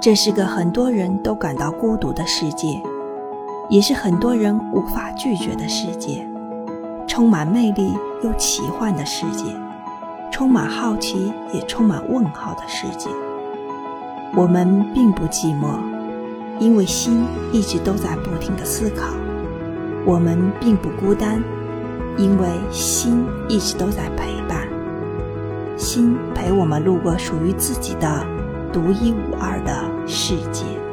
这是个很多人都感到孤独的世界，也是很多人无法拒绝的世界，充满魅力又奇幻的世界，充满好奇也充满问号的世界。我们并不寂寞，因为心一直都在不停的思考；我们并不孤单，因为心一直都在陪伴。心陪我们路过属于自己的。独一无二的世界。